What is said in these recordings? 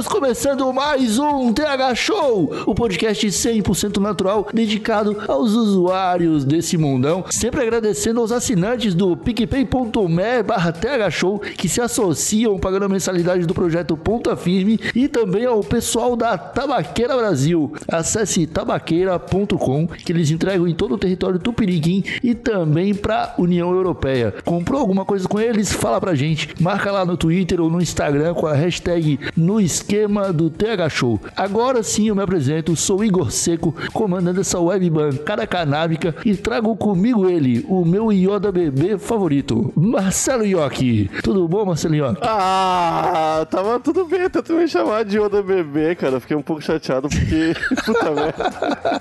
Estamos começando mais um TH Show, o podcast 100% natural dedicado aos usuários desse mundão. Sempre agradecendo aos assinantes do picpay.me barra TH Show que se associam pagando a mensalidade do projeto Ponta Firme e também ao pessoal da Tabaqueira Brasil. Acesse tabaqueira.com que eles entregam em todo o território tupiniquim e também para União Europeia. Comprou alguma coisa com eles? Fala pra gente. Marca lá no Twitter ou no Instagram com a hashtag no esquema do TH Show. Agora sim eu me apresento, sou Igor Seco, comandando essa web bancada canábica e trago comigo ele, o meu Yoda bebê favorito, Marcelo Yoki. Tudo bom, Marcelo Yoki? Ah, tava tudo bem, tenta me chamar de Yoda bebê, cara. Fiquei um pouco chateado porque. Puta merda.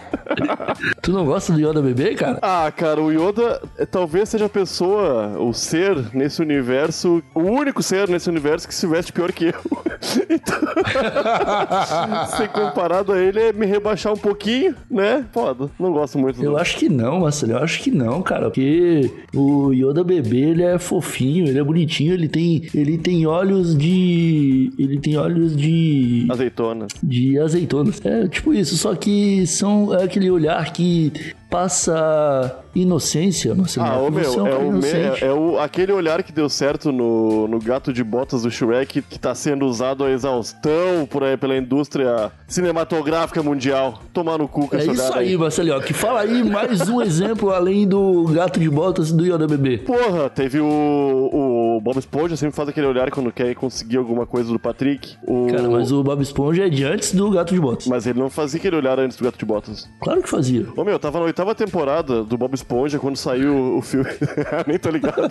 Tu não gosta do Yoda bebê, cara? Ah, cara, o Yoda talvez seja a pessoa, o ser nesse universo, o único ser nesse universo que se veste pior que eu. Então, ser comparado a ele é me rebaixar um pouquinho, né? Foda. Não gosto muito. Eu do- acho que não, Marcelo. Eu acho que não, cara. Porque o Yoda bebê, ele é fofinho, ele é bonitinho, ele tem, ele tem olhos de. Ele tem olhos de. Azeitona. de azeitonas. É tipo isso, só que são é aquele olhar que passa inocência, Marcelo. Ah, Você meu, é um é, cara o me- é, é o, aquele olhar que deu certo no, no gato de botas do Shrek, que tá sendo usado a exaustão por aí, pela indústria cinematográfica mundial. Tomar no cu com É isso olhar aí, Marcelo. Que fala aí mais um exemplo além do gato de botas do Yoda bebê. Porra, teve o, o Bob Esponja, sempre faz aquele olhar quando quer conseguir alguma coisa do Patrick. O... Cara, mas o Bob Esponja é de antes do gato de botas. Mas ele não fazia aquele olhar antes do gato de botas. Claro que fazia. Ô meu, eu tava na oitava temporada do Bob Esponja quando saiu o filme. Nem tô ligado.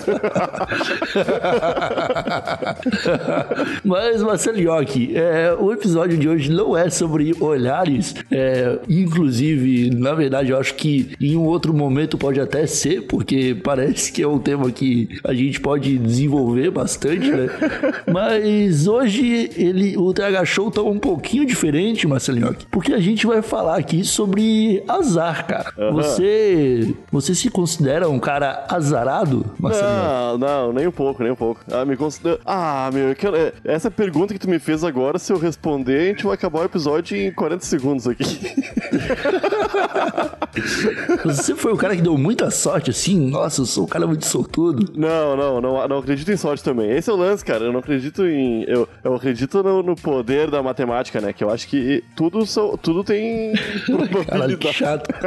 Mas, Marcelo Yoki, é, o episódio de hoje não é sobre olhares. é, inclusive, na verdade, eu acho que em um outro momento pode até ser, porque parece que é um tema que a gente pode desenvolver bastante, né? Mas hoje ele, o TH Show tá um pouquinho diferente, Marcelo Yoki, porque a gente vai falar aqui sobre azar, cara. Você, você se considera um cara azarado, Marcelo Yoki? Não, não, nem um pouco, nem um pouco. Ah, me considero... Ah, meu, eu quero- é, essa pergunta que tu me fez agora, se eu responder, a gente vai acabar o episódio em 40 segundos aqui. Você foi o cara que deu muita sorte, assim? Nossa, eu sou um cara muito sortudo. Não, não, não, não acredito em sorte também. Esse é o lance, cara. Eu não acredito em. Eu, eu acredito no, no poder da matemática, né? Que eu acho que tudo, são, tudo tem Caralho, que chato.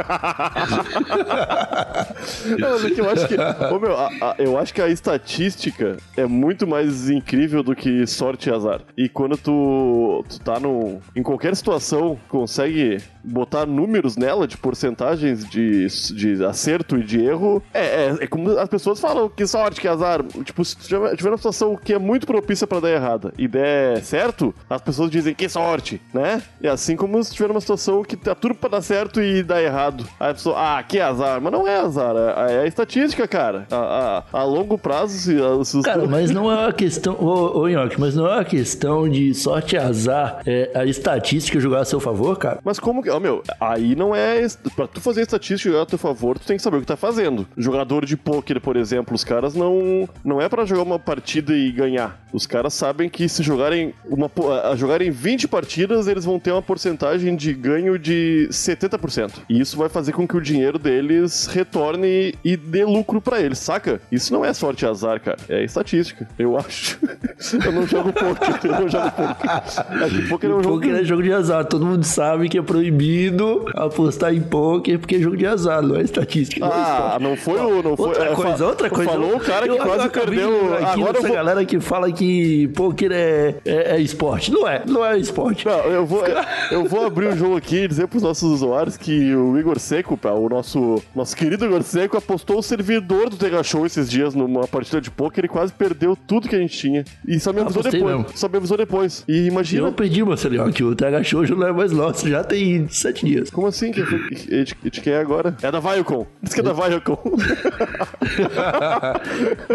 Não, eu acho que. Ô, meu, a- a- eu acho que a estatística é muito mais incrível do que sorte e azar. E quando tu, tu tá no. Em qualquer situação, consegue botar números nela de porcentagens de, de acerto e de erro, é, é, é como as pessoas falam que sorte, que azar. Tipo, se tiver, uma situação que é muito propícia pra dar errada e der certo, as pessoas dizem que sorte, né? E assim como se tiver uma situação que tá tudo pra dar certo e dar errado. Aí a pessoa, ah, que azar. Mas não é azar, é, é a estatística, cara. A, a- a longo prazo, se, se os- Cara, mas não é uma questão. Ô, ô Nhoque, mas não é uma questão de sorte e azar. É a estatística jogar a seu favor, cara. Mas como que. Ó, meu, aí não é. Pra tu fazer estatística jogar a teu favor, tu tem que saber o que tá fazendo. Jogador de pôquer, por exemplo, os caras não. Não é pra jogar uma partida e ganhar. Os caras sabem que se jogarem uma a jogarem 20 partidas, eles vão ter uma porcentagem de ganho de 70%. E isso vai fazer com que o dinheiro deles retorne e dê lucro pra eles, saca? Isso não é sorte azar, cara. É estatística, eu acho. eu não jogo pôquer, eu não jogo pôquer. É que pôquer é um jogo. Poker é jogo de azar. Todo mundo sabe que é proibido apostar em poker poker porque é jogo de azar, não é estatística. não é Ah, não foi o. Não foi, Outra é, coisa, outra coisa. Falou o cara que Eu- quase eu perdeu. aqui Agora eu dessa vou. galera que fala que poker é, é, é esporte. Não é, não é esporte. Não, eu vou, eu vou abrir o jogo aqui e dizer pros nossos usuários que o Igor Seco, o nosso, nosso querido Igor Seco, apostou o servidor do Tega Show esses dias numa partida de poker e quase perdeu tudo que a gente tinha. E só me avisou Apostei depois. mesmo. Só me avisou depois. E imagina. Eu perdi, Marcelinho, que o TH Show já não é mais nosso, já tem sete dias. Como assim? Que, que, de, de quem é agora? É da Viacom. Diz que é da Viacom.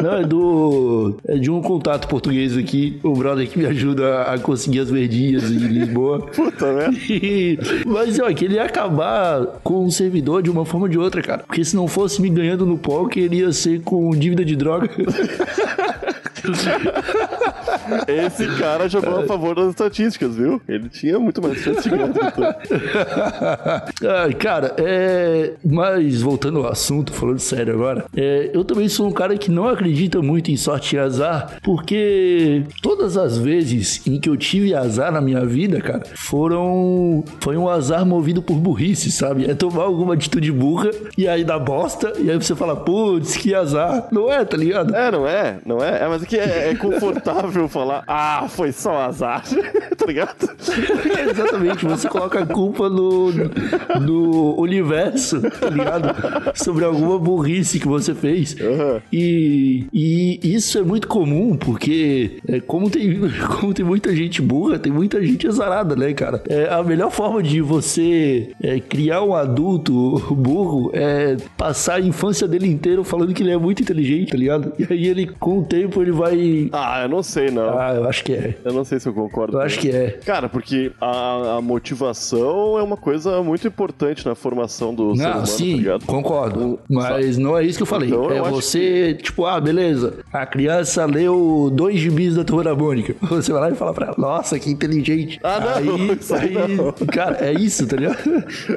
Não, é do. É de um contato português aqui, o brother que me ajuda a conseguir as verdinhas em Lisboa. Puta merda. E- Mas ó, que ele ia acabar com o servidor de uma forma ou de outra, cara. Porque se não fosse me ganhando no poker, ele ia ser com dívida de droga. Esse cara jogou a favor das estatísticas, viu? Ele tinha muito mais chance de ganhar. do que. Ah, cara, é. Mas voltando ao assunto, falando sério agora, é, eu também sou um cara que não acredita muito em sorte e azar, porque todas as vezes em que eu tive azar na minha vida, cara, foram. Foi um azar movido por burrice, sabe? É tomar alguma atitude burra e aí dá bosta, e aí você fala, putz, que azar. Não é, tá ligado? É, não é? Não é? É, mas é que é, é confortável falar, ah, foi só azar. tá ligado? Exatamente, você coloca a culpa no, no universo, tá ligado? Sobre alguma burrice que você fez. Uhum. E, e isso é muito comum, porque é, como, tem, como tem muita gente burra, tem muita gente azarada, né, cara? É, a melhor forma de você é, criar um adulto burro é passar a infância dele inteiro falando que ele é muito inteligente, tá ligado? E aí ele, com o tempo, ele vai. Ah, eu não sei, não. Ah, eu acho que é. Eu não sei se eu concordo. Eu acho que é. Cara, porque a, a motivação é uma coisa muito importante na formação do ser Não, humano, tá sim, ligado? concordo. Mas não é isso que eu falei. Então, eu é acho você, tipo, ah, beleza. A criança leu dois gibis da Turma da Mônica. Você vai lá e fala pra ela, nossa, que inteligente. Ah, não, aí aí não. cara, é isso, tá ligado?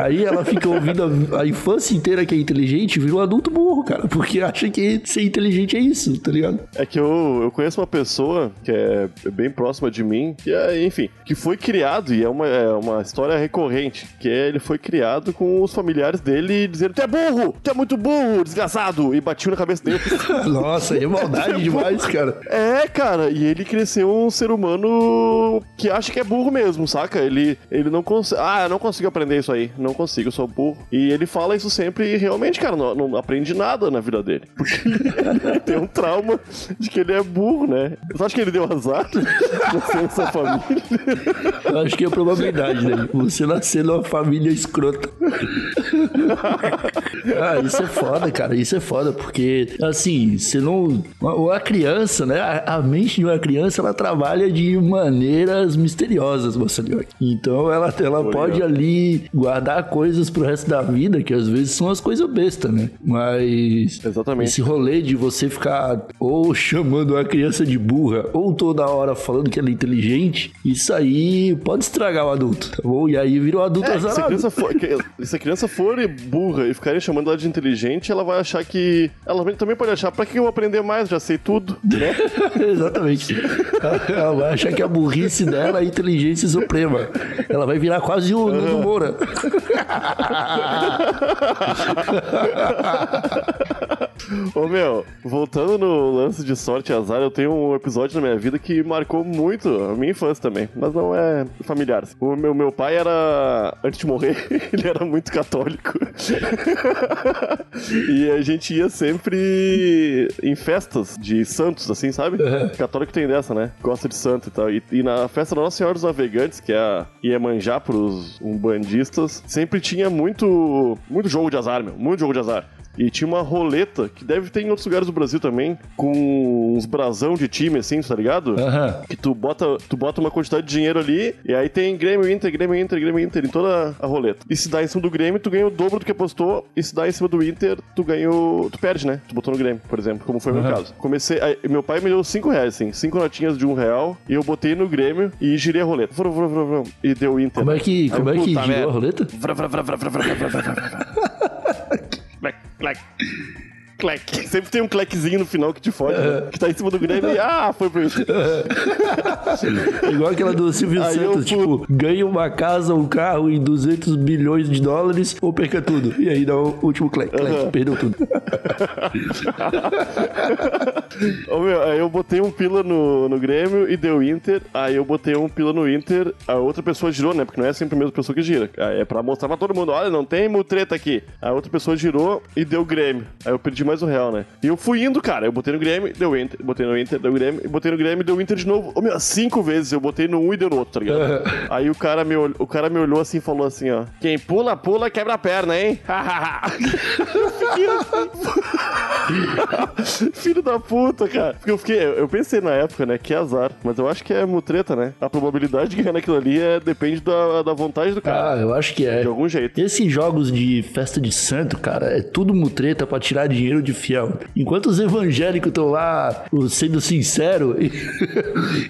Aí ela fica ouvindo a, a infância inteira que é inteligente e vira um adulto burro, cara. Porque acha que ser inteligente é isso, tá ligado? É que eu, eu conheço uma pessoa que é bem próxima de mim, que é, enfim, que foi criado, e é uma, é uma história recorrente, que é ele foi criado com os familiares dele dizendo, tu é burro, tu é muito burro, desgraçado, e batiam na cabeça dele. Nossa, é maldade demais, cara. É, cara, e ele cresceu um ser humano que acha que é burro mesmo, saca? Ele, ele não consegue. Ah, eu não consigo aprender isso aí. Não consigo, eu sou burro. E ele fala isso sempre e realmente, cara, não, não aprende nada na vida dele. Porque ele tem um trauma de que ele é burro, né? Você acha que ele deu azar nascer nessa família? Eu acho que é a probabilidade dele. Você nascer numa família escrota. ah, isso é foda, cara. Isso é foda, porque, assim, você não. Uma, a criança, né? A, a, mente de uma criança, ela trabalha de maneiras misteriosas, Marcelinho. Então, ela, ela pode ali guardar coisas pro resto da vida, que às vezes são as coisas bestas, né? Mas. Exatamente. Esse rolê de você ficar ou chamando a criança de burra, ou toda hora falando que ela é inteligente, isso aí pode estragar o adulto, tá bom? E aí vira um adulto É, se, a azarado. criança for, se a criança for burra e ficarem chamando ela de inteligente, ela vai achar que. Ela também pode achar, pra que eu vou aprender mais? Já sei tudo, né? Exatamente. Ela- vai achar que a burrice dela é a inteligência suprema. Ela vai virar quase o Nando Moura. Ô meu, voltando no lance de sorte e azar, eu tenho um episódio na minha vida que marcou muito a minha infância também, mas não é familiar. O meu, meu pai era, antes de morrer, ele era muito católico. e a gente ia sempre em festas de santos, assim, sabe? Católico tem dessa, né? Gosta de santo e tal. E, e na festa da Nossa Senhora dos Navegantes, que é a Iemanjá pros umbandistas, sempre tinha muito, muito jogo de azar, meu. Muito jogo de azar. E tinha uma roleta, que deve ter em outros lugares do Brasil também, com uns brasão de time, assim, tá ligado? Aham. Que tu bota, tu bota uma quantidade de dinheiro ali, e aí tem Grêmio Inter, Grêmio Inter, Grêmio Inter em toda a roleta. E se dá em cima do Grêmio, tu ganha o dobro do que apostou, e se dá em cima do Inter, tu ganha o... tu perde, né? Tu botou no Grêmio, por exemplo, como foi o meu caso. Comecei, aí, meu pai me deu 5 reais, assim, 5 notinhas de um real, e eu botei no Grêmio e girei a roleta. Vrum, vrum, vrum, e deu Inter. Como é que, como é que girou a roleta? like Clec. Sempre tem um cleczinho no final que te fode, né? que tá em cima do Grêmio e ah, foi pro Igual aquela do Silvio Aí Santos, tipo, ganha uma casa, um carro e 200 bilhões de dólares ou perca tudo. E aí dá o último clec, clec, perdeu tudo. oh, meu, aí eu botei um pila no, no Grêmio e deu Inter, aí eu botei um pila no Inter, a outra pessoa girou, né? Porque não é sempre a mesma pessoa que gira. Aí é pra mostrar pra todo mundo, olha, não tem mutreta aqui. A outra pessoa girou e deu Grêmio. Aí eu perdi mais o real, né? E eu fui indo, cara. Eu botei no Grêmio, deu Inter. Botei no Inter, deu Grêmio. Botei no Grêmio, deu Inter de novo. Ô, meu, cinco vezes. Eu botei no um e deu no outro, tá ligado? Aí o cara, me olhou, o cara me olhou assim e falou assim, ó. Quem pula, pula, quebra a perna, hein? Filho da puta, cara. Porque eu fiquei. Eu eu pensei na época, né? Que azar. Mas eu acho que é mutreta, né? A probabilidade de ganhar naquilo ali é, depende da, da vontade do cara. Ah, eu acho que é. De algum jeito. Esses jogos de festa de santo, cara, é tudo mutreta pra tirar dinheiro de fiel. Enquanto os evangélicos estão lá sendo sincero e,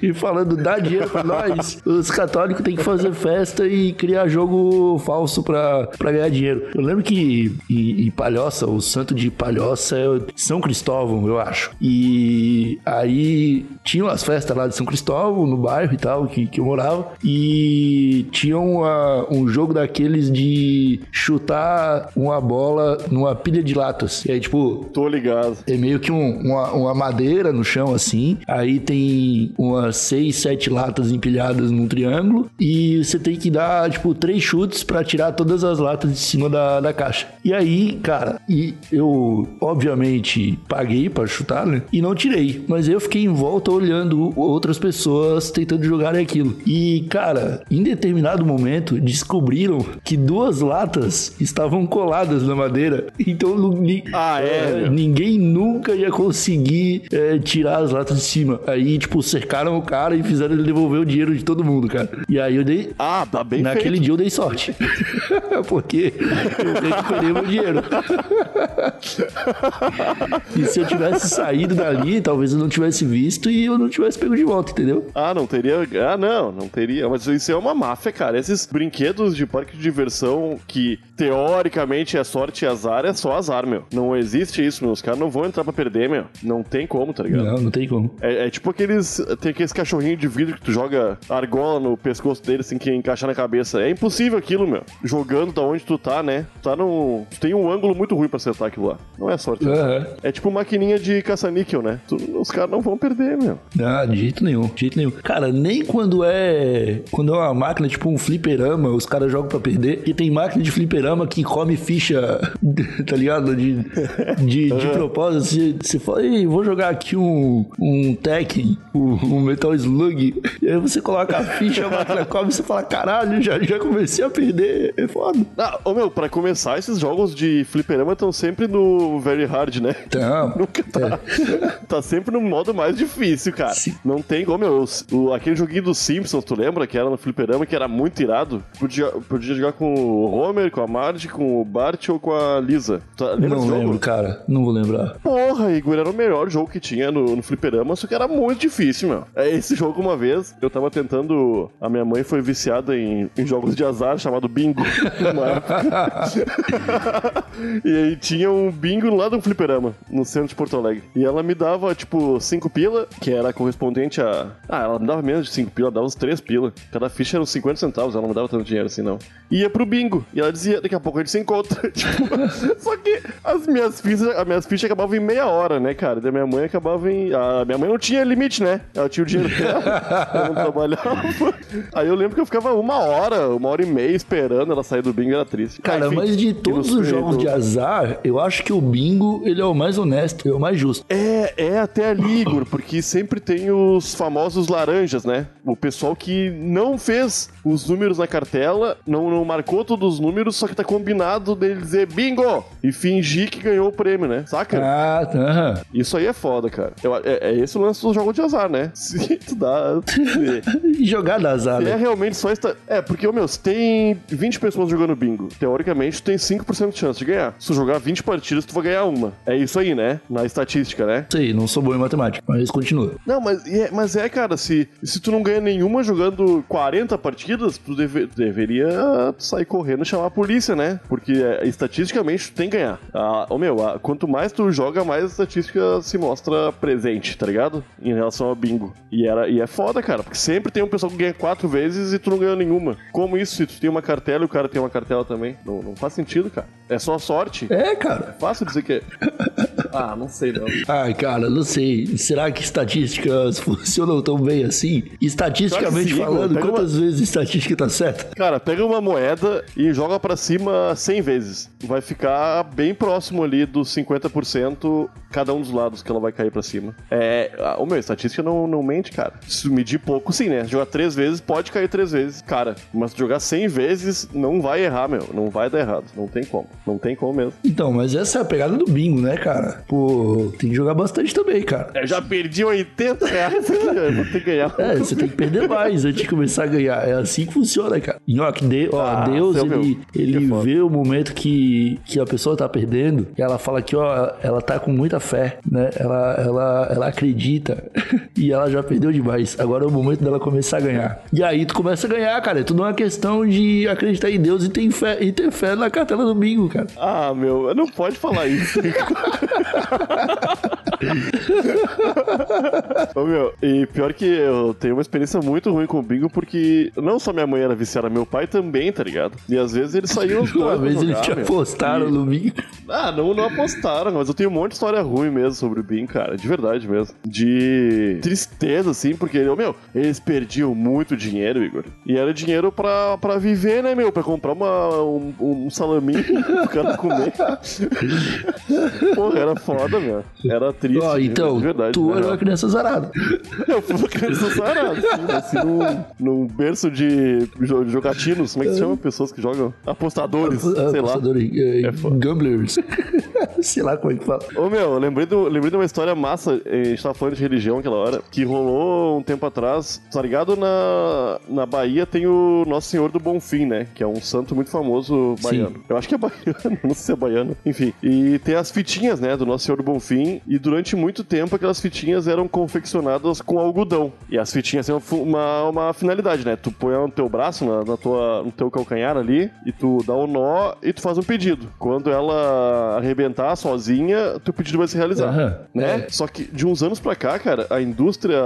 e falando dá dinheiro pra nós, os católicos têm que fazer festa e criar jogo falso pra, pra ganhar dinheiro. Eu lembro que em, em Palhoça, o santo de Palhoça é São Cristóvão, eu acho. E aí tinham as festas lá de São Cristóvão, no bairro e tal, que, que eu morava. E tinham uma- um jogo daqueles de chutar uma bola numa pilha de latas. E aí, tipo, Tô ligado. é meio que um- uma, uma madeira no chão, assim. Aí tem umas seis, sete latas empilhadas num triângulo. E você tem que dar, tipo, três chutes pra tirar todas as latas de cima da, da caixa. E aí, cara, e eu, obviamente, paguei pra chutar, né? E não tirei. Mas eu fiquei em volta olhando outras pessoas tentando jogar aquilo. E, cara, em determinado momento, descobriram que duas latas estavam coladas na madeira. Então, não- Ah, é, ninguém nunca ia conseguir é, tirar as latas de cima. Aí, tipo, cercaram o cara e fizeram ele devolver o dinheiro de todo mundo, cara. E aí eu dei. Ah, tá bem Naquele feito. dia eu dei sorte. Porque eu recuperei meu dinheiro. e se eu tivesse saído dali, talvez eu não tivesse visto e eu não tivesse pego de volta, entendeu? Ah, não teria. Ah, não, não teria. Mas isso é uma máfia, cara. Esses brinquedos de parque de diversão que teoricamente é sorte e azar, é só azar, meu. Não existe isso, meu. Os caras não vão entrar pra perder, meu. Não tem como, tá ligado? Não, não tem como. É, é tipo aqueles. Tem aqueles cachorrinhos de vidro que tu joga argola no pescoço deles, assim, que encaixar na cabeça. É impossível aquilo, meu. Jogando da onde tu tá, né? Tu tá num. Tu tem um ângulo muito ruim pra acertar aquilo lá. Não é sorte. Aham. É tipo maquininha de caça-níquel, né? Tu- os caras não vão perder, meu. Ah, de jeito nenhum, de jeito nenhum. Cara, nem quando é. Quando é uma máquina, tipo um fliperama, os caras jogam pra perder. E tem máquina de fliperama que come ficha, tá ligado? De, de, de propósito. Você, você fala, Ei, vou jogar aqui um, um Tekken, um, um Metal Slug. E aí você coloca a ficha, a máquina come e você fala, caralho, já, já comecei a perder. É foda. Ah, ô meu, pra começar, esses jogos de fliperama estão sempre no Very Hard, né? Então. Nunca tá. tá sempre no modo mais difícil, cara. Sim. Não tem como, meu. O, aquele joguinho dos Simpsons, tu lembra? Que era no fliperama, que era muito irado. Podia, podia jogar com o Homer, com a Marge, com o Bart ou com a Lisa. Tá, lembra Não lembro, cara. Não vou lembrar. Porra, Igor, era o melhor jogo que tinha no, no fliperama, só que era muito difícil, meu. É esse jogo uma vez, eu tava tentando. A minha mãe foi viciada em, em jogos de azar chamado Bingo. e aí tinha um bingo lá do fliperama, no centro de Porto Alegre. E ela me dava, tipo, cinco pila, que era correspondente a. Ah, ela me dava menos de cinco pila, ela dava uns três pila. Cada ficha era uns 50 centavos, ela não me dava tanto dinheiro assim, não. Ia pro bingo. E ela dizia, daqui a pouco a gente se encontra. tipo, só que as minhas fichas, as minhas fichas acabavam em meia hora, né, cara? Da minha mãe acabava em. A minha mãe não tinha limite, né? Ela tinha o dinheiro dela, ela não trabalhava. Aí eu lembro que eu ficava uma hora, uma hora e meia esperando ela sair do bingo, era triste. Cara, Enfim, mas de todos os jogos de azar, eu acho que o bingo, ele é o mais honesto, é o mais justo. É, é até ali, Igor, porque sempre tem os famosos laranjas, né? O pessoal que não fez os números na cartela, não, não marcou todos os números, só que tá combinado dele dizer bingo e fingir que ganhou o prêmio, né? Saca? Ah, tá. Isso aí é foda, cara. Eu- é, é esse o lance dos jogos de azar, né? Se tu dá. E jogar da azar, se é né? realmente só esta. É, porque, ô, meu, se tem 20 pessoas jogando bingo, teoricamente tu tem 5% de chance de ganhar. Se tu jogar 20 partidas, tu vai ganhar uma. É isso aí, né? Na estatística, né? Sei, não sou bom em matemática, mas continua. Não, mas é, mas é, cara, se, se tu não ganha nenhuma jogando 40 partidas, tu deve- deveria sair correndo e chamar a polícia, né? Porque é, estatisticamente tu tem que ganhar. Ah, ô meu, ah, quanto mais tu joga, mais a estatística se mostra presente, tá ligado? Em relação ao bingo. E, era, e é foda, cara, porque sempre tem um pessoal que ganha quatro vezes e tu não ganha nenhuma. Como isso? Se tu tem uma cartela e o cara tem uma cartela também. Não, não faz sentido, cara. É só sorte. É, cara. Fácil dizer que é. Ah, não sei não. Ai, cara, não sei. Será que estatísticas funcionam tão bem assim? Estatisticamente sim, falando, quantas vezes a estatística tá certa? Cara, pega uma moeda e joga pra cima 100 vezes. Vai ficar bem próximo ali dos 50% cada um dos lados que ela vai cair pra cima. É. ah, Ô meu, estatística não, não mente, cara. Se medir pouco, sim, né? Jogar três vezes, pode cair três vezes. Cara, mas jogar 100 vezes, não vai errar, meu. Não vai dar errado. Não tem como. Não tem como mesmo. Então, mas essa é a pegada do bingo, né, cara? Pô, tem que jogar bastante também, cara. Eu já perdi 80 reais aqui, eu vou ter que ganhar. É, você tem que perder mais antes de começar a ganhar. É assim que funciona, cara. E ó, que de, ó Ah, Deus, ele, ele vê o momento que, que a pessoa tá perdendo e ela fala que, ó, ela tá com muita fé, né? Ela, ela, ela acredita e ela já perdeu demais. Agora é o momento dela começar a ganhar. E aí tu começa a ganhar, cara. É tudo uma questão de acreditar em Deus e ter fé, e ter fé na cartela do bingo, cara. Ah, meu, não pode falar isso. Ô, meu, e pior que eu tenho uma experiência muito ruim com o bingo, porque não só minha mãe era viciada, meu pai também, tá ligado? E às vezes eles saíam os dois Uma vez eles te apostaram E- no bingo. Ah, não, não apostaram, mas eu tenho um monte de história ruim mesmo sobre o Bin, cara. De verdade mesmo. De tristeza, assim, porque, meu, eles perdiam muito dinheiro, Igor. E era dinheiro pra, pra viver, né, meu? Pra comprar uma, um, um salaminho pro cara comer. Porra, era foda, meu. Era triste. Ó, então, de verdade. tu era real. uma criança zarada. Eu fui uma criança sarada, assim, nasci num, num berço de jo- jogatinos. Como é que se chama? Pessoas que jogam? Apostadores, sei lá. Apostadores, é, É foda. gamblers. sei lá como é que fala. Ô meu, eu lembrei, do, lembrei de uma história massa, eh, a gente tava falando de religião aquela hora, que rolou um tempo atrás, tá ligado? Na, na Bahia tem o Nosso Senhor do Bonfim, né? Que é um santo muito famoso baiano. Eu acho que é baiano, não sei se é baiano. Enfim, e tem as fitinhas, né, do Nosso Senhor do Bonfim, e durante muito tempo aquelas fitinhas eram confeccionadas com algodão. E as fitinhas têm uma uma, finalidade, né? Tu põe no teu braço, na, na tua, no teu calcanhar ali, e tu dá um nó e tu faz um pedido. Quando ela arrebentar sozinha, teu pedido vai se realizar. Aham. Né? Só que de uns anos pra cá, cara, a indústria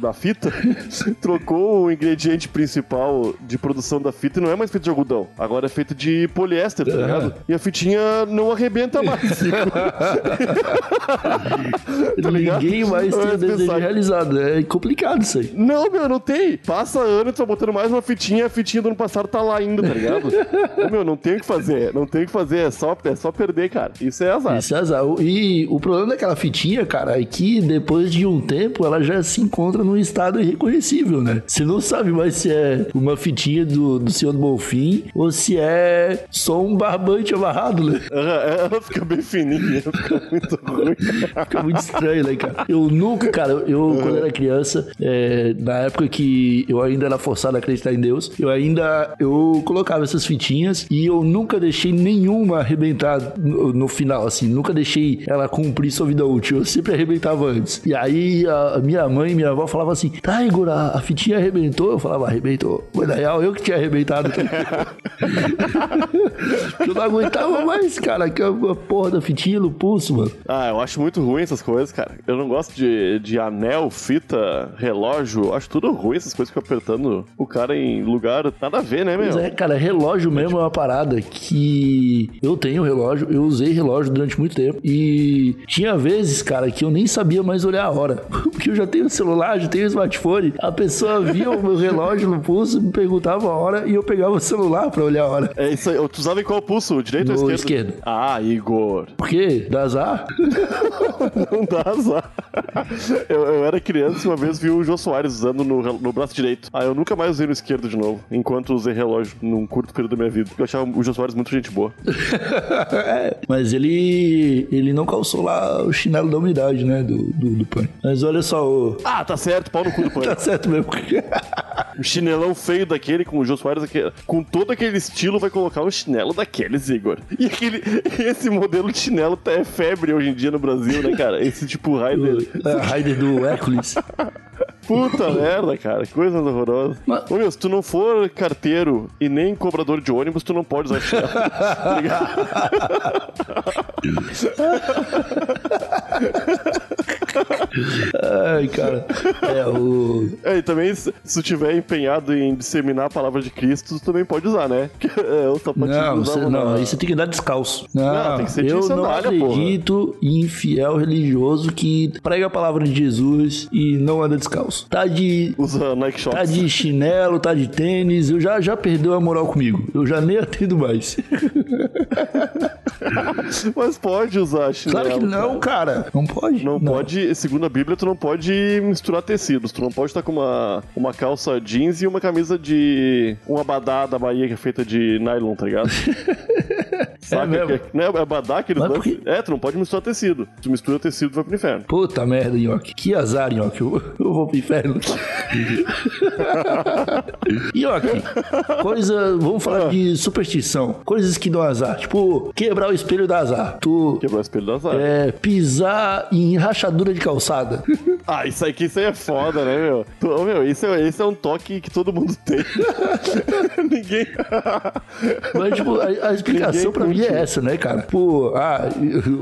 da fita trocou o ingrediente principal de produção da fita e não é mais feito de algodão. Agora é feito de poliéster, tá ligado? E a fitinha não arrebenta mais. Tá? Ninguém mais tem o desejo pensar- realizado. É complicado isso aí. Não, meu, não tem. Passa ano tá botando mais uma fitinha, a fitinha do ano passado tá lá ainda, tá ligado? Meu, não tem o que fazer. Não tem o que fazer. É só, é só perder, cara. Isso é azar. Isso é azar. E o problema daquela fitinha, cara, é que depois de um tempo ela já se encontra num estado irreconhecível, né? Você não sabe mais se é uma fitinha do, do Senhor do Bonfim ou se é só um barbante amarrado, né? Ela fica bem fininha, fica muito ruim. Fica muito estranho, né, cara? Eu nunca, cara, eu quando era criança, é, na época que eu ainda era forçado a acreditar em Deus, eu ainda, eu colocava essas fitinhas e eu nunca deixei nenhuma arrebentar no, no final, assim, nunca deixei ela cumprir sua vida útil, eu sempre arrebentava antes. E aí a, a minha mãe e minha avó falavam assim, tá, Igor, a, a fitinha arrebentou? Eu falava, arrebentou. Mas na real, eu que tinha arrebentado. eu não aguentava mais, cara, que a, a porra da fitinha no pulso, mano. Ah, eu acho muito ruim essas coisas, cara. Eu não gosto de, de anel, fita, relógio. Eu acho tudo ruim essas coisas que ficam apertando o cara em lugar. Nada a ver, né, meu? Pois é, cara, relógio mesmo é uma parada que eu tenho relógio, eu usei relógio durante muito tempo e tinha vezes, cara, que eu nem sabia mais olhar a hora, porque eu já tenho celular, já tenho smartphone, a pessoa via o meu relógio no pulso, me perguntava a hora e eu pegava o celular pra olhar a hora. É isso aí. Tu usava em qual pulso? O direito ou No o esquerdo? esquerdo. Ah, Igor. Por quê? Azar? Não dá azar. Eu, eu era criança e uma vez vi o Jô Soares usando no, no braço direito. Ah, eu nunca mais usei no esquerdo de novo, enquanto usei relógio num curto período da minha vida. Eu achava o Jô Soares muito gente boa. É, Mas ele, ele, não calçou lá o chinelo da umidade, né? Do, do, do pânico. Mas olha só, o. Ah, tá certo, pau no cu do pânico. Tá certo mesmo. Um chinelão feio daquele, com o Jô Soares, aquele- com todo aquele estilo, vai colocar um chinelo daqueles, Igor. E aquele, esse modelo de chinelo tá é febre hoje em dia no Brasil, né, cara? Esse tipo Raider. Raider do Hércules. Puta merda, cara. Que coisa horrorosa. Mas- Ô, meu, se tu não for carteiro e nem cobrador de ônibus, tu não pode usar chinelo. tá? Ai, cara. É, o. É, e também, se se tu tiver empenhado em disseminar a palavra de Cristo, tu também pode usar, né? É, o sapatinho Não, você, não, aí você tem que andar descalço. Não, Não, tem que ser de eu não sandália, porra. acredito em fiel religioso que prega a palavra de Jesus e não anda descalço. Tá de Usa Nike Shots. Tá de chinelo, tá de tênis, eu já, já perdeu a moral comigo. Eu já nem atendo mais. Mas pode usar chinelo. claro que não, cara. Não pode. Não, pode, segundo a Bíblia, tu não pode misturar tecidos. Tu não pode estar com uma, uma calça jeans e uma camisa de. um abadá da Bahia que é feita de nylon, tá ligado? Saca? mesmo? que, né, é abadá aquele Mas por lance? quê? É, tu não pode misturar tecido. Tu mistura tecido, vai pro inferno. Puta merda, Nhoque. Que azar, Nhoque. Eu, eu vou pro inferno. Nhoque, coisa. Vamos falar de superstição. Coisas que dão azar. Tipo, quebrar o espelho dá azar. Tu. Quebrar o espelho da azar. É, pisar em rachadura de calçada. Ah, isso aí, que isso aí é foda, né, meu? Tu- meu, isso é, esse é um toque que todo mundo tem. Ninguém. Mas, tipo, a, a explicação Ninguém pra mim é curte. essa, né, cara? Pô, ah,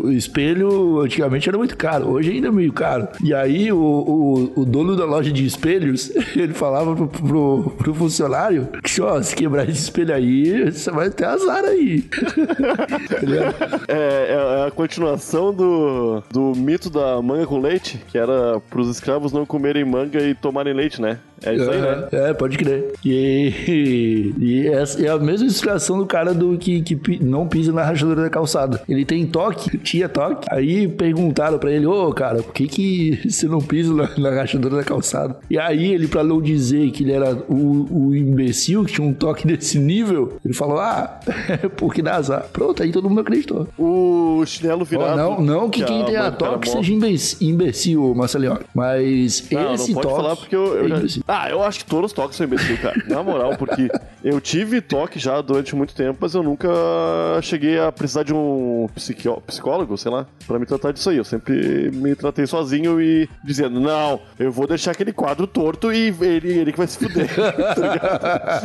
o espelho antigamente era muito caro, hoje ainda é meio caro. E aí o, o, o dono da loja de espelhos, ele falava pro, pro, pro funcionário que, ó, se quebrar esse espelho aí, você vai ter azar aí. Ligado? É, é a continuação do, do mito da manga com leite, que era pros escravos não comerem manga e tomarem leite, né? É isso aí, né? É, pode crer. E, e essa é a mesma explicação do cara do que, que pi- não pisa na rachadura da calçada. Ele tem toque, tinha toque. Aí perguntaram pra ele, ô cara, por que, que você não pisa na, na rachadura da calçada? E aí ele, pra não dizer que ele era o, o imbecil, que tinha um toque desse nível, ele falou, ah, é porque dá azar. Pronto, aí todo mundo acreditou. O chinelo Ó, virado. não, não que quem tem a era toque seja imbecil, imbecil Marcelinho. Mas Não, esse não pode toque. falar porque eu, eu é já... imbecil. Ah, eu acho que todos os toques são imbecil, cara. Na moral, porque eu tive toque já durante muito tempo, mas eu nunca cheguei a precisar de um psicólogo, sei lá, pra me tratar disso aí. Eu sempre me tratei sozinho e dizendo, não, eu vou deixar aquele quadro torto e ele, ele que vai se fuder. tá?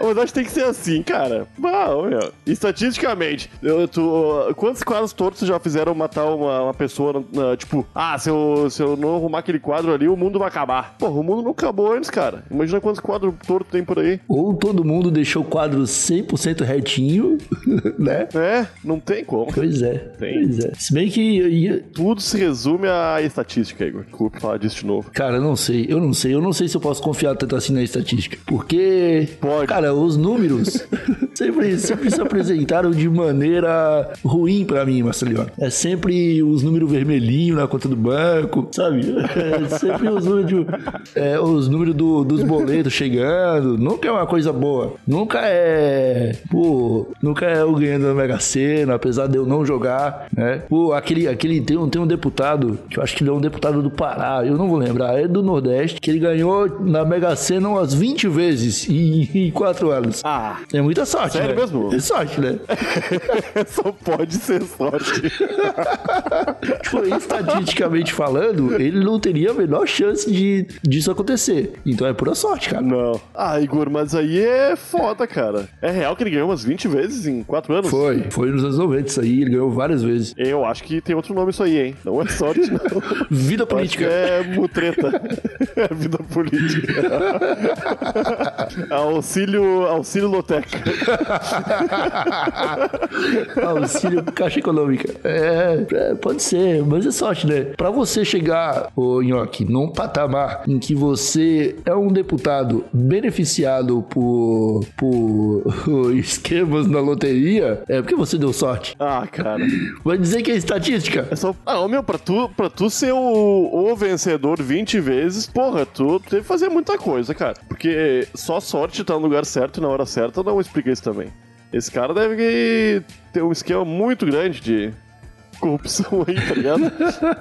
Mas acho que tem que ser assim, cara. Ô, meu. Estatisticamente, eu, tu, quantos quadros tortos já fizeram matar uma, uma pessoa? na- tipo, ah, se eu, se eu não arrumar aquele quadro ali, o mundo vai acabar. Porra, o mundo não acabou antes, cara. Imagina quantos quadros tortos tem por aí. Ou todo mundo deixou o quadro 100% retinho, né? É, não tem como. Pois é. Tem. Pois é. Se bem que. ia- Tudo se resume à estatística, Igor. Desculpe falar disso de novo. Cara, eu não sei. Eu não sei. Eu não sei se eu posso confiar tanto assim na estatística. Porque. Pode. Cara, os números sempre, sempre se apresentaram de maneira ruim pra mim, Marcelinho. É sempre os números vermelhinhos na conta do banco, sabe? É sempre os números, de- é, os números do- dos boletos chegando. Nunca é uma coisa boa. Nunca é. Pô, nunca é eu ganhando na Mega Sena, apesar de eu não jogar, né? Pô, aquele, aquele tem, um, tem um deputado, que eu acho que ele é um deputado do Pará, eu não vou lembrar, é do Nordeste, que ele ganhou na Mega Sena umas 20 vezes em, em 4 anos. Ah, É muita sorte, Sério né? mesmo? É sorte, né? só pode ser sorte. tipo, estatisticamente falando, ele não teria a menor chance de, disso acontecer. Então é pura sorte, cara. Não. Ah, Igor, mas aí é foda, cara. É real que ele ganhou umas 20 vezes em 4 anos? Foi, foi nos anos 90 isso aí, ele ganhou várias vezes. Eu acho que tem outro nome isso aí, hein? Não é sorte, não. Vida acho que política. é mutreta. É vida política. auxílio, auxílio Loteca. Auxílio caixa econômica. É, é, pode ser, mas é sorte, né? Pra você chegar, ô Nhoque, num patamar em que você é um deputado beneficiado por, por esquemas na loteria, é porque você deu sorte. Ah, cara. Vai dizer que é estatística? É só. Ah, meu, pra tu, pra tu ser o, o vencedor 20 vezes, porra, tu teve que fazer muita coisa, cara. Porque só sorte tá no lugar certo e na hora certa não explica isso também. Esse cara deve ter um esquema muito grande de corrupção aí, tá ligado?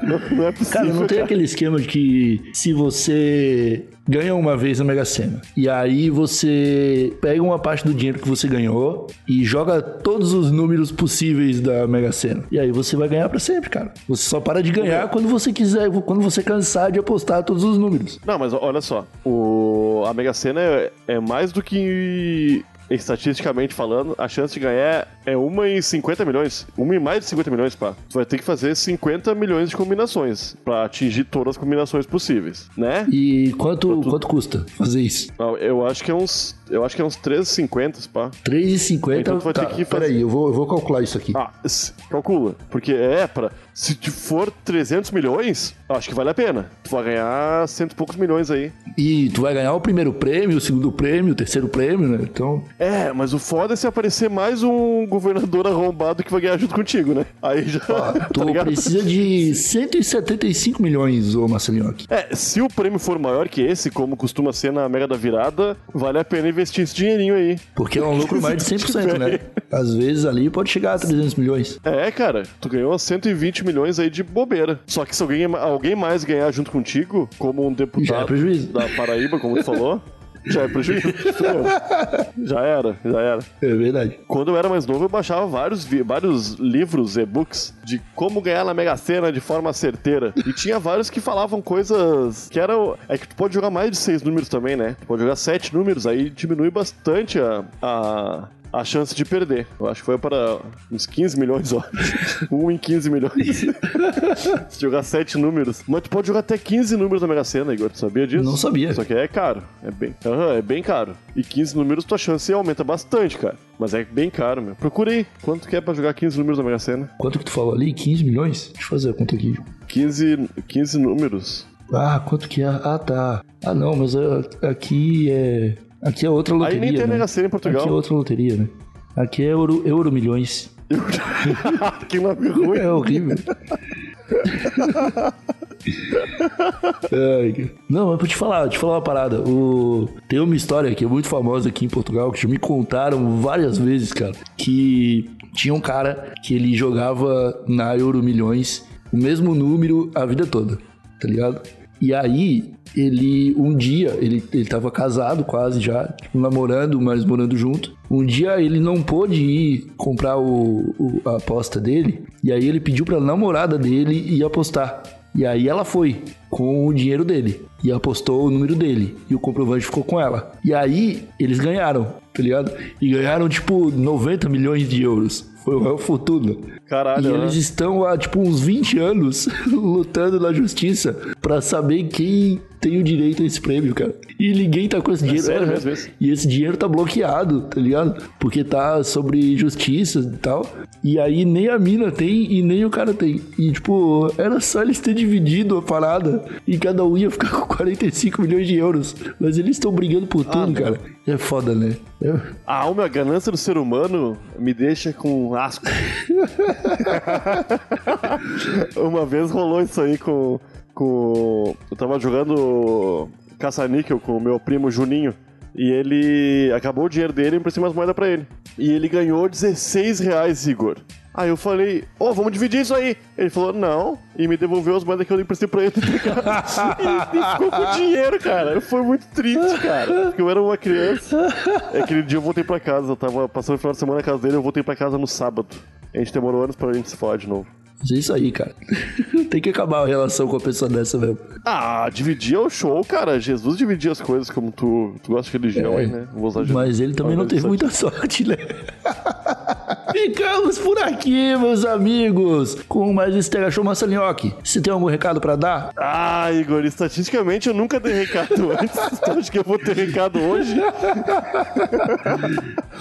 não, não é possível. Cara, não tem aquele esquema de que se você ganha uma vez na Mega Sena e aí você pega uma parte do dinheiro que você ganhou e joga todos os números possíveis da Mega Sena. E aí você vai ganhar pra sempre, cara. Você só para de ganhar quando você quiser, quando você cansar de apostar todos os números. Não, mas olha só, o... a Mega Sena é, é mais do que estatisticamente falando, a chance de ganhar é uma em 50 milhões. Uma em mais de 50 milhões, pá. Tu vai ter que fazer 50 milhões de combinações pra atingir todas as combinações possíveis, né? E quanto, quanto custa fazer isso? Eu acho que é uns. Eu acho que é uns 13,50, pá. 3,50. Então tu vai ter tá, que fazer- Peraí, eu vou, eu vou calcular isso aqui. Ah, calcula. Porque é pra. Se for 300 milhões, acho que vale a pena. Tu vai ganhar cento e poucos milhões aí. E tu vai ganhar o primeiro prêmio, o segundo prêmio, o terceiro prêmio, né? Então, É, mas o foda é se aparecer mais um governador arrombado que vai ganhar junto contigo, né? Aí já. tu tá precisa de 175 milhões, ô Marcelinhoque. É, se o prêmio for maior que esse, como costuma ser na Mega da Virada, vale a pena investir esse dinheirinho aí. Porque é um lucro mais de 100%, né? Às vezes ali pode chegar a 300 milhões. É, cara, tu ganhou 120 milhões aí de bobeira. Só que se alguém, alguém mais ganhar junto contigo, como um deputado é da Paraíba, como tu falou, já é prejuízo. já era, já era. É verdade. Quando eu era mais novo, eu baixava vários, vários livros, e-books, de como ganhar na Mega Sena de forma certeira. E tinha vários que falavam coisas que eram. É que tu pode jogar mais de seis números também, né? Tu pode jogar sete números, aí diminui bastante a. a... A chance de perder. Eu acho que foi para uns 15 milhões, ó. um em 15 milhões. Se jogar sete números. Mas tu pode jogar até 15 números na Mega Sena, Igor. Tu sabia disso? Não sabia. Só que é caro. É bem, Aham, é bem caro. E 15 números, tua chance aumenta bastante, cara. Mas é bem caro, meu. Procura aí. Quanto que é pra jogar 15 números na Mega Sena? Quanto que tu falou ali? 15 milhões? Deixa eu fazer a conta aqui. 15, 15 números. Ah, quanto que é? Ah, tá. Ah, não, mas ah, aqui é... Aqui é outra Aí loteria, nem tem né? Mega Sena em Portugal. Aqui é outra loteria, né? Aqui é euro, euro milhões. que nome ruim. É horrível. Não, mas pra te falar, te falar uma parada. O... Tem uma história que é muito famosa aqui em Portugal, que me contaram várias vezes, cara. Que tinha um cara que ele jogava na Euro Milhões o mesmo número a vida toda, tá ligado? E aí, ele, um dia, ele, ele tava casado quase já, tipo, namorando, mas morando junto. Um dia ele não pôde ir comprar o, o- a aposta dele, e aí ele pediu pra namorada dele ir apostar. E aí ela foi com o dinheiro dele e apostou o número dele e o comprovante ficou com ela. E aí eles ganharam, tá ligado? E ganharam tipo 90 milhões de euros. Foi uma fortuna. Caralho, E né? eles estão há tipo uns 20 anos lutando na justiça pra saber quem tem o direito a esse prêmio, cara. E ninguém tá com esse dinheiro. sério mesmo isso? E esse dinheiro tá bloqueado, tá ligado? Porque tá sobre justiça e tal. E aí nem a mina tem e nem o cara tem. E tipo, era só eles terem dividido a parada e cada um ia ficar com 45 milhões de euros. Mas eles estão brigando por tudo, cara. É foda, né? É- A alma, a ganância do ser humano me deixa com asco. Uma vez rolou isso aí com, com. Eu tava jogando caça-níquel com o meu primo Juninho. E ele acabou o dinheiro dele e emprestei umas moedas pra ele. E ele ganhou 16 reais, Igor. Aí eu falei, ô, vamos dividir isso aí. Ele falou, não. E me devolveu as moedas que eu emprestei pra ele. tá e, e ficou com o dinheiro, cara. Foi muito triste, cara. Porque eu era uma criança. Aquele dia eu voltei pra casa. Eu tava passando o final de semana na casa dele. Eu voltei pra casa no sábado. A gente demorou anos pra gente se falar de novo. Mas é isso aí, cara. Tem que acabar a relação com a pessoa dessa mesmo. Ah, dividir é o show, cara. Jesus dividia as coisas como tu, tu gosta de religião É, aí, né? Mas ele também não teve muita sorte, né? Ficamos por aqui, meus amigos, com mais esse Tega Show Massalinhoque. Você tem algum recado pra dar? Ah, Igor, estatisticamente eu nunca dei recado antes. Então acho que eu vou ter recado hoje.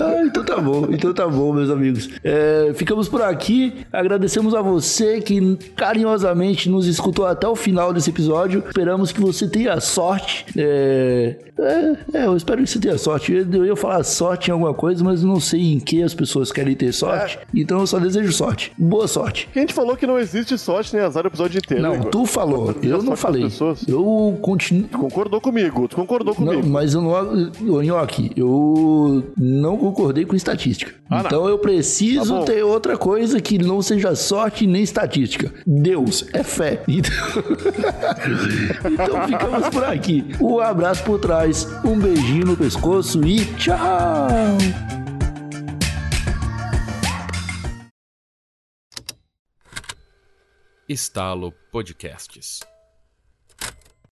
Ah, então tá bom, então tá bom, meus amigos. É, ficamos por aqui. Agradecemos a você que carinhosamente nos escutou até o final desse episódio. Esperamos que você tenha sorte. É, é, é, eu espero que você tenha sorte. Eu, eu ia falar sorte em alguma coisa, mas não sei em que as pessoas querem ter sorte. sorte. Então eu só desejo sorte. Boa sorte. A gente falou que não existe sorte nem azar o episódio inteiro. Não, Igor? tu falou. Eu não falei. Eu continuo. Concordou comigo, tu concordou Não, comigo. mas eu não. Nhoque, eu não concordei com estatística. Ah, não. então eu preciso Tá ter outra coisa que não seja sorte nem estatística. Deus é fé. Então, então ficamos por aqui. Um abraço por trás, um beijinho no pescoço e tchau! Estalo Podcasts.